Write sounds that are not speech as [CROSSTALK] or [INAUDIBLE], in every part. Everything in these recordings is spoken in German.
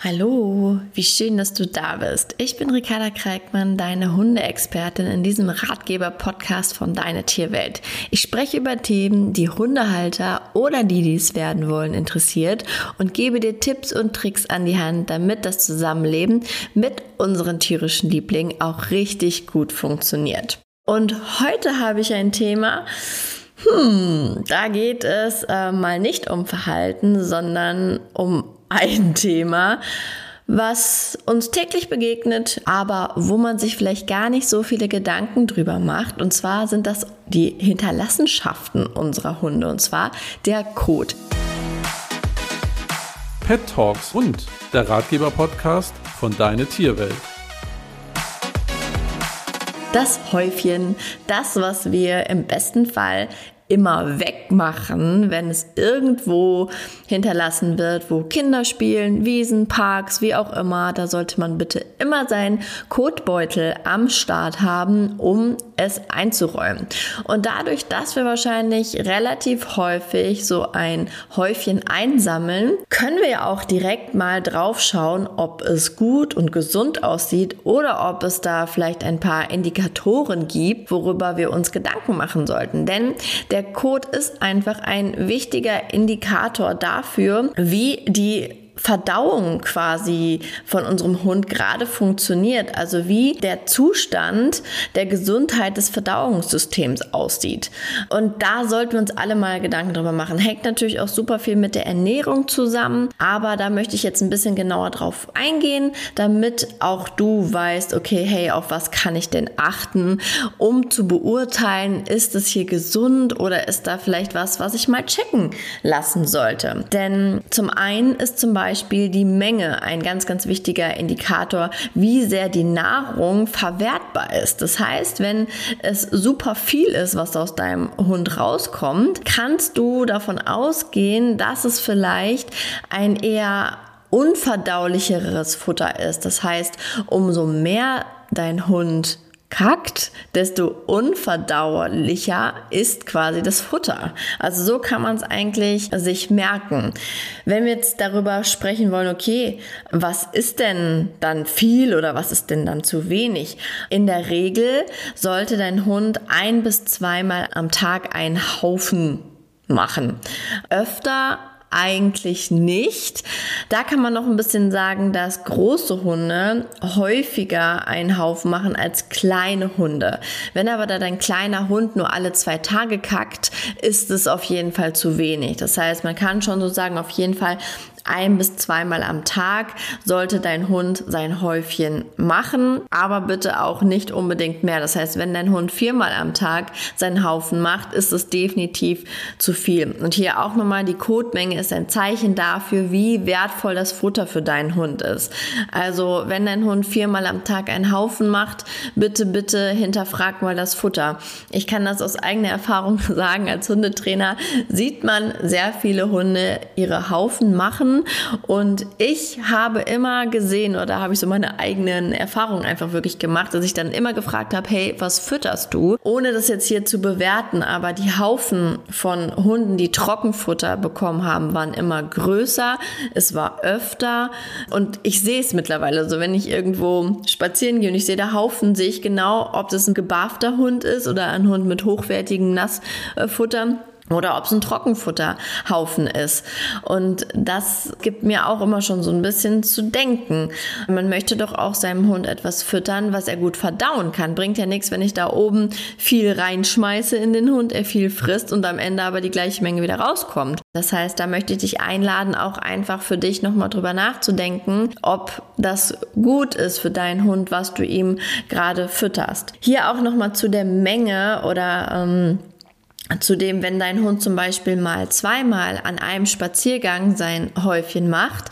Hallo, wie schön, dass du da bist. Ich bin Ricarda Kreikmann, deine Hundeexpertin in diesem Ratgeber-Podcast von Deine Tierwelt. Ich spreche über Themen, die Hundehalter oder die, die es werden wollen, interessiert und gebe dir Tipps und Tricks an die Hand, damit das Zusammenleben mit unseren tierischen Lieblingen auch richtig gut funktioniert. Und heute habe ich ein Thema, hm, da geht es äh, mal nicht um Verhalten, sondern um ein Thema, was uns täglich begegnet, aber wo man sich vielleicht gar nicht so viele Gedanken drüber macht. Und zwar sind das die Hinterlassenschaften unserer Hunde, und zwar der Kot. Pet Talks und der Ratgeber-Podcast von Deine Tierwelt. Das Häufchen, das, was wir im besten Fall immer wegmachen, wenn es irgendwo hinterlassen wird, wo Kinder spielen, Wiesen, Parks, wie auch immer. Da sollte man bitte immer seinen Kotbeutel am Start haben, um es einzuräumen. Und dadurch, dass wir wahrscheinlich relativ häufig so ein Häufchen einsammeln, können wir ja auch direkt mal drauf schauen, ob es gut und gesund aussieht oder ob es da vielleicht ein paar Indikatoren gibt, worüber wir uns Gedanken machen sollten. Denn der Code ist einfach ein wichtiger Indikator dafür, wie die Verdauung quasi von unserem Hund gerade funktioniert, also wie der Zustand der Gesundheit des Verdauungssystems aussieht. Und da sollten wir uns alle mal Gedanken drüber machen. Hängt natürlich auch super viel mit der Ernährung zusammen, aber da möchte ich jetzt ein bisschen genauer drauf eingehen, damit auch du weißt, okay, hey, auf was kann ich denn achten, um zu beurteilen, ist es hier gesund oder ist da vielleicht was, was ich mal checken lassen sollte. Denn zum einen ist zum Beispiel Beispiel die Menge ein ganz, ganz wichtiger Indikator, wie sehr die Nahrung verwertbar ist. Das heißt, wenn es super viel ist, was aus deinem Hund rauskommt, kannst du davon ausgehen, dass es vielleicht ein eher unverdaulicheres Futter ist. Das heißt, umso mehr dein Hund kackt, desto unverdauerlicher ist quasi das Futter. Also so kann man es eigentlich sich merken. Wenn wir jetzt darüber sprechen wollen, okay, was ist denn dann viel oder was ist denn dann zu wenig? In der Regel sollte dein Hund ein bis zweimal am Tag einen Haufen machen. Öfter eigentlich nicht. Da kann man noch ein bisschen sagen, dass große Hunde häufiger einen Haufen machen als kleine Hunde. Wenn aber da dein kleiner Hund nur alle zwei Tage kackt, ist es auf jeden Fall zu wenig. Das heißt, man kann schon so sagen, auf jeden Fall ein bis zweimal am Tag sollte dein Hund sein Häufchen machen, aber bitte auch nicht unbedingt mehr. Das heißt, wenn dein Hund viermal am Tag seinen Haufen macht, ist es definitiv zu viel. Und hier auch nochmal, die Kotmenge ist ein Zeichen dafür, wie wertvoll das Futter für deinen Hund ist. Also, wenn dein Hund viermal am Tag einen Haufen macht, bitte, bitte hinterfrag mal das Futter. Ich kann das aus eigener Erfahrung [LAUGHS] sagen, als Hundetrainer sieht man sehr viele Hunde ihre Haufen machen und ich habe immer gesehen oder habe ich so meine eigenen Erfahrungen einfach wirklich gemacht, dass ich dann immer gefragt habe, hey, was fütterst du? Ohne das jetzt hier zu bewerten, aber die Haufen von Hunden, die Trockenfutter bekommen haben, waren immer größer. Es war öfter und ich sehe es mittlerweile. So, wenn ich irgendwo spazieren gehe und ich sehe da Haufen, sehe ich genau, ob das ein gebarfter Hund ist oder ein Hund mit hochwertigem Nassfutter oder ob es ein Trockenfutterhaufen ist. Und das gibt mir auch immer schon so ein bisschen zu denken. Man möchte doch auch seinem Hund etwas füttern, was er gut verdauen kann. Bringt ja nichts, wenn ich da oben viel reinschmeiße in den Hund, er viel frisst und am Ende aber die gleiche Menge wieder rauskommt. Das heißt, da möchte ich dich einladen, auch einfach für dich nochmal drüber nachzudenken, ob das gut ist für deinen Hund, was du ihm gerade fütterst. Hier auch nochmal zu der Menge oder ähm, Zudem, wenn dein Hund zum Beispiel mal zweimal an einem Spaziergang sein Häufchen macht,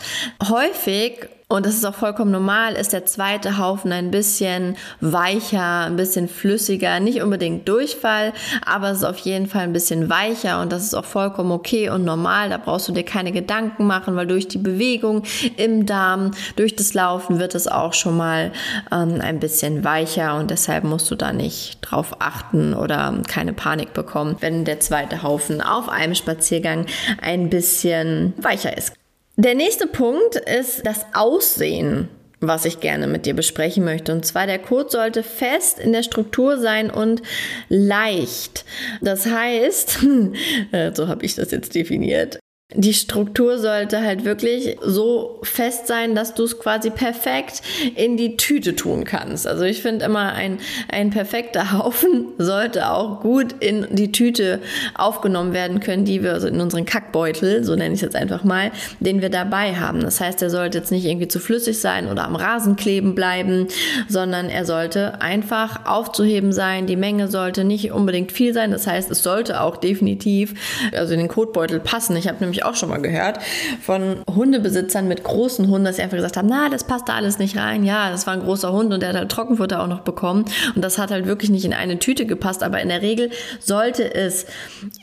häufig und das ist auch vollkommen normal, ist der zweite Haufen ein bisschen weicher, ein bisschen flüssiger, nicht unbedingt Durchfall, aber es ist auf jeden Fall ein bisschen weicher und das ist auch vollkommen okay und normal. Da brauchst du dir keine Gedanken machen, weil durch die Bewegung im Darm, durch das Laufen wird es auch schon mal ähm, ein bisschen weicher und deshalb musst du da nicht drauf achten oder keine Panik bekommen, wenn der zweite Haufen auf einem Spaziergang ein bisschen weicher ist. Der nächste Punkt ist das Aussehen was ich gerne mit dir besprechen möchte. Und zwar, der Code sollte fest in der Struktur sein und leicht. Das heißt, [LAUGHS] äh, so habe ich das jetzt definiert, die Struktur sollte halt wirklich so fest sein, dass du es quasi perfekt in die Tüte tun kannst. Also ich finde immer, ein, ein perfekter [LAUGHS] Haufen sollte auch gut in die Tüte aufgenommen werden können, die wir also in unseren Kackbeutel, so nenne ich es jetzt einfach mal, den wir dabei haben. Das heißt, er sollte jetzt nicht irgendwie zu flüssig sein oder am Rasen kleben bleiben, sondern er sollte einfach aufzuheben sein. Die Menge sollte nicht unbedingt viel sein. Das heißt, es sollte auch definitiv also in den Kotbeutel passen. Ich habe nämlich ich auch schon mal gehört, von Hundebesitzern mit großen Hunden, dass sie einfach gesagt haben, na, das passt da alles nicht rein. Ja, das war ein großer Hund und der hat halt Trockenfutter auch noch bekommen. Und das hat halt wirklich nicht in eine Tüte gepasst. Aber in der Regel sollte es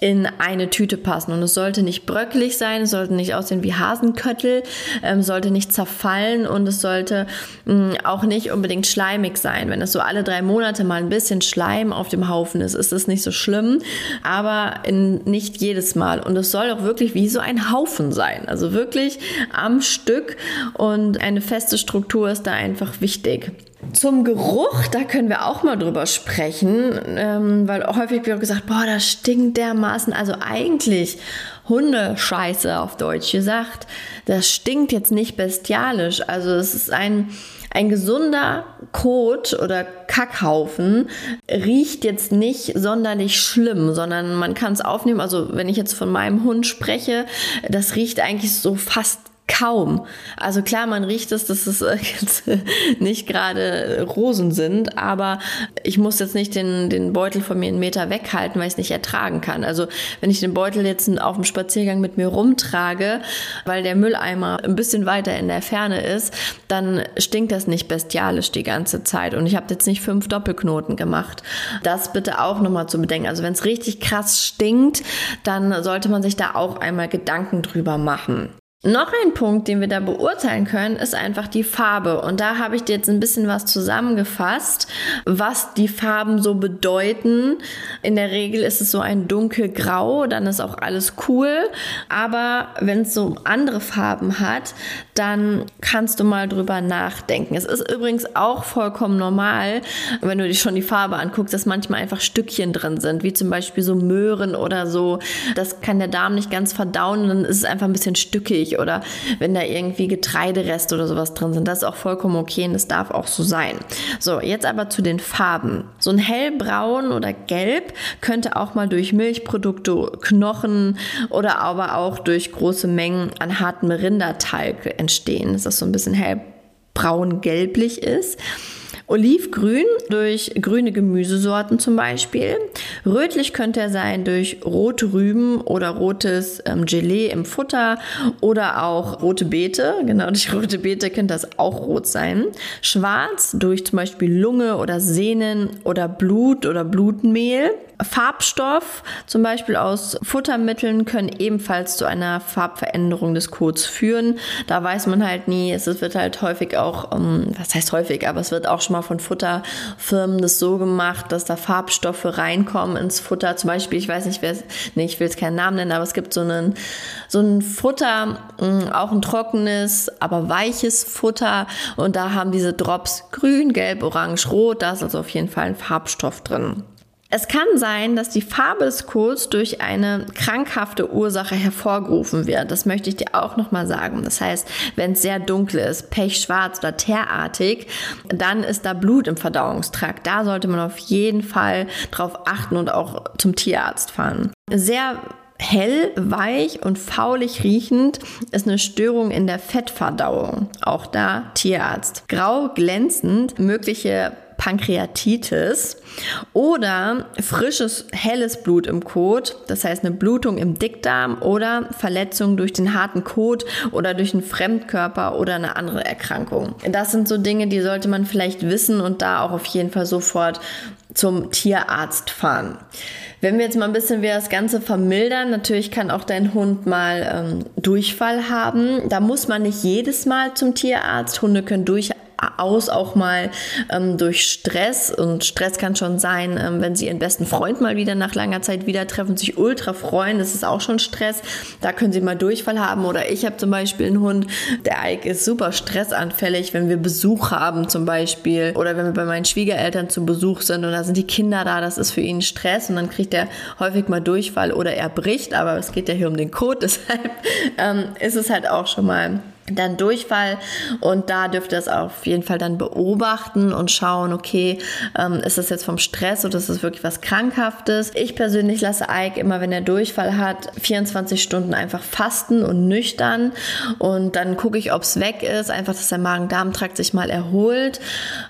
in eine Tüte passen. Und es sollte nicht bröckelig sein, es sollte nicht aussehen wie Hasenköttel, ähm, sollte nicht zerfallen und es sollte mh, mm, auch nicht unbedingt schleimig sein. Wenn es so alle drei Monate mal ein bisschen Schleim auf dem Haufen ist, ist es nicht so schlimm, aber in, nicht jedes Mal. Und es soll auch wirklich wie so ein Haufen sein. Also wirklich am Stück und eine feste Struktur ist da einfach wichtig. Zum Geruch, da können wir auch mal drüber sprechen, ähm, weil häufig wird gesagt, boah, das stinkt dermaßen. Also eigentlich Hundescheiße auf Deutsch gesagt, das stinkt jetzt nicht bestialisch. Also es ist ein ein gesunder Kot oder Kackhaufen riecht jetzt nicht sonderlich schlimm, sondern man kann es aufnehmen. Also wenn ich jetzt von meinem Hund spreche, das riecht eigentlich so fast Kaum. Also klar, man riecht es, dass es [LAUGHS] jetzt nicht gerade Rosen sind, aber ich muss jetzt nicht den, den Beutel von mir einen Meter weghalten, weil ich es nicht ertragen kann. Also wenn ich den Beutel jetzt auf dem Spaziergang mit mir rumtrage, weil der Mülleimer ein bisschen weiter in der Ferne ist, dann stinkt das nicht bestialisch die ganze Zeit. Und ich habe jetzt nicht fünf Doppelknoten gemacht. Das bitte auch nochmal zu bedenken. Also wenn es richtig krass stinkt, dann sollte man sich da auch einmal Gedanken drüber machen. Noch ein Punkt, den wir da beurteilen können, ist einfach die Farbe. Und da habe ich dir jetzt ein bisschen was zusammengefasst, was die Farben so bedeuten. In der Regel ist es so ein dunkelgrau, dann ist auch alles cool. Aber wenn es so andere Farben hat, dann kannst du mal drüber nachdenken. Es ist übrigens auch vollkommen normal, wenn du dir schon die Farbe anguckst, dass manchmal einfach Stückchen drin sind, wie zum Beispiel so Möhren oder so. Das kann der Darm nicht ganz verdauen, dann ist es einfach ein bisschen stückig oder wenn da irgendwie Getreidereste oder sowas drin sind. Das ist auch vollkommen okay und das darf auch so sein. So, jetzt aber zu den Farben. So ein hellbraun oder gelb könnte auch mal durch Milchprodukte, Knochen oder aber auch durch große Mengen an hartem Rindertalg entstehen, dass das so ein bisschen hellbraun-gelblich ist. Olivgrün durch grüne Gemüsesorten zum Beispiel. Rötlich könnte er sein durch rote Rüben oder rotes ähm, Gelee im Futter oder auch rote Beete. Genau, [LAUGHS] durch rote Beete könnte das auch rot sein. Schwarz durch zum Beispiel Lunge oder Sehnen oder Blut oder Blutmehl. Farbstoff, zum Beispiel aus Futtermitteln, können ebenfalls zu einer Farbveränderung des Kots führen. Da weiß man halt nie, es wird halt häufig auch, ähm, was heißt häufig, aber es wird auch schon mal von Futterfirmen das so gemacht, dass da Farbstoffe reinkommen ins Futter. Zum Beispiel, ich weiß nicht, wer nee, ich will jetzt keinen Namen nennen, aber es gibt so einen, so ein Futter, mm, auch ein trockenes, aber weiches Futter und da haben diese Drops grün, gelb, orange, rot, da ist also auf jeden Fall ein Farbstoff drin. Es kann sein, dass die Farbe des Codes durch eine krankhafte Ursache hervorgerufen wird. Das möchte ich dir auch nochmal sagen. Das heißt, wenn es sehr dunkel ist, pechschwarz oder teerartig, dann ist da Blut im Verdauungstrakt. Da sollte man auf jeden Fall drauf achten und auch zum Tierarzt fahren. Sehr Hell, weich und faulig riechend ist eine Störung in der Fettverdauung. Auch da Tierarzt. Grau glänzend, mögliche Pankreatitis oder frisches, helles Blut im Kot, das heißt eine Blutung im Dickdarm oder Verletzung durch den harten Kot oder durch einen Fremdkörper oder eine andere Erkrankung. Das sind so Dinge, die sollte man vielleicht wissen und da auch auf jeden Fall sofort zum Tierarzt fahren. Wenn wir jetzt mal ein bisschen wie das Ganze vermildern, natürlich kann auch dein Hund mal ähm, Durchfall haben. Da muss man nicht jedes Mal zum Tierarzt. Hunde können durch aus, auch mal ähm, durch Stress. Und Stress kann schon sein, ähm, wenn sie ihren besten Freund mal wieder nach langer Zeit wieder treffen, sich ultra freuen. Das ist auch schon Stress. Da können sie mal Durchfall haben. Oder ich habe zum Beispiel einen Hund, der Ike ist super stressanfällig, wenn wir Besuch haben zum Beispiel. Oder wenn wir bei meinen Schwiegereltern zu Besuch sind und da sind die Kinder da, das ist für ihn Stress. Und dann kriegt er häufig mal Durchfall oder er bricht. Aber es geht ja hier um den Code, [LAUGHS] deshalb ähm, ist es halt auch schon mal dann Durchfall und da dürft ihr es auf jeden Fall dann beobachten und schauen, okay, ähm, ist das jetzt vom Stress oder ist das wirklich was Krankhaftes? Ich persönlich lasse Ike immer, wenn er Durchfall hat, 24 Stunden einfach fasten und nüchtern und dann gucke ich, ob es weg ist, einfach, dass der Magen-Darm-Trakt sich mal erholt.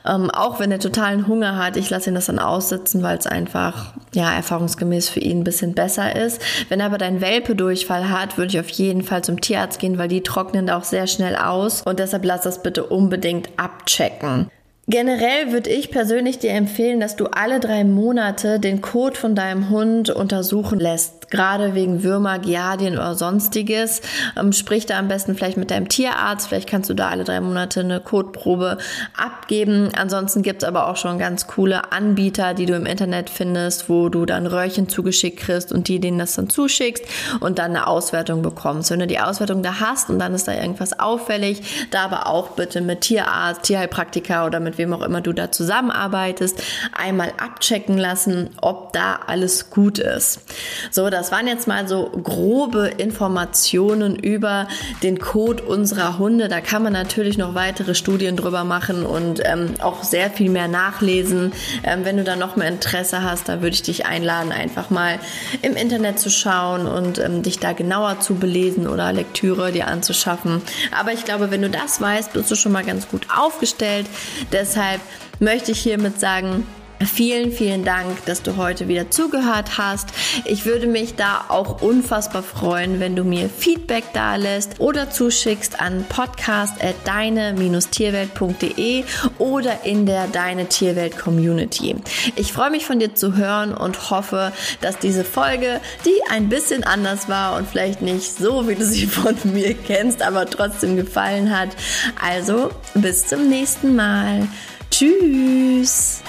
Ähm, auch wenn er totalen Hunger hat, ich lasse ihn das dann aussitzen, weil es einfach, ja, erfahrungsgemäß für ihn ein bisschen besser ist. Wenn aber dein Welpe Durchfall hat, würde ich auf jeden Fall zum Tierarzt gehen, weil die trocknen da auch sehr sehr schnell aus und deshalb lass das bitte unbedingt abchecken. Generell würde ich persönlich dir empfehlen, dass du alle drei Monate den Kot von deinem Hund untersuchen lässt. Gerade wegen Würmer, Giardien oder sonstiges. Ähm, sprich da am besten vielleicht mit deinem Tierarzt. Vielleicht kannst du da alle drei Monate eine Kotprobe abgeben. Ansonsten gibt es aber auch schon ganz coole Anbieter, die du im Internet findest, wo du dann Röhrchen zugeschickt kriegst und die denen das dann zuschickst und dann eine Auswertung bekommst. Wenn du die Auswertung da hast und dann ist da irgendwas auffällig, da aber auch bitte mit Tierarzt, Tierheilpraktiker oder mit mit wem auch immer du da zusammenarbeitest, einmal abchecken lassen, ob da alles gut ist. So, das waren jetzt mal so grobe Informationen über den Code unserer Hunde. Da kann man natürlich noch weitere Studien drüber machen und ähm, auch sehr viel mehr nachlesen. Ähm, wenn du da noch mehr Interesse hast, da würde ich dich einladen, einfach mal im Internet zu schauen und ähm, dich da genauer zu belesen oder Lektüre dir anzuschaffen. Aber ich glaube, wenn du das weißt, bist du schon mal ganz gut aufgestellt. Der Deshalb möchte ich hiermit sagen, Vielen, vielen Dank, dass du heute wieder zugehört hast. Ich würde mich da auch unfassbar freuen, wenn du mir Feedback da lässt oder zuschickst an podcast.deine-tierwelt.de oder in der Deine Tierwelt Community. Ich freue mich von dir zu hören und hoffe, dass diese Folge, die ein bisschen anders war und vielleicht nicht so, wie du sie von mir kennst, aber trotzdem gefallen hat. Also, bis zum nächsten Mal. Tschüss.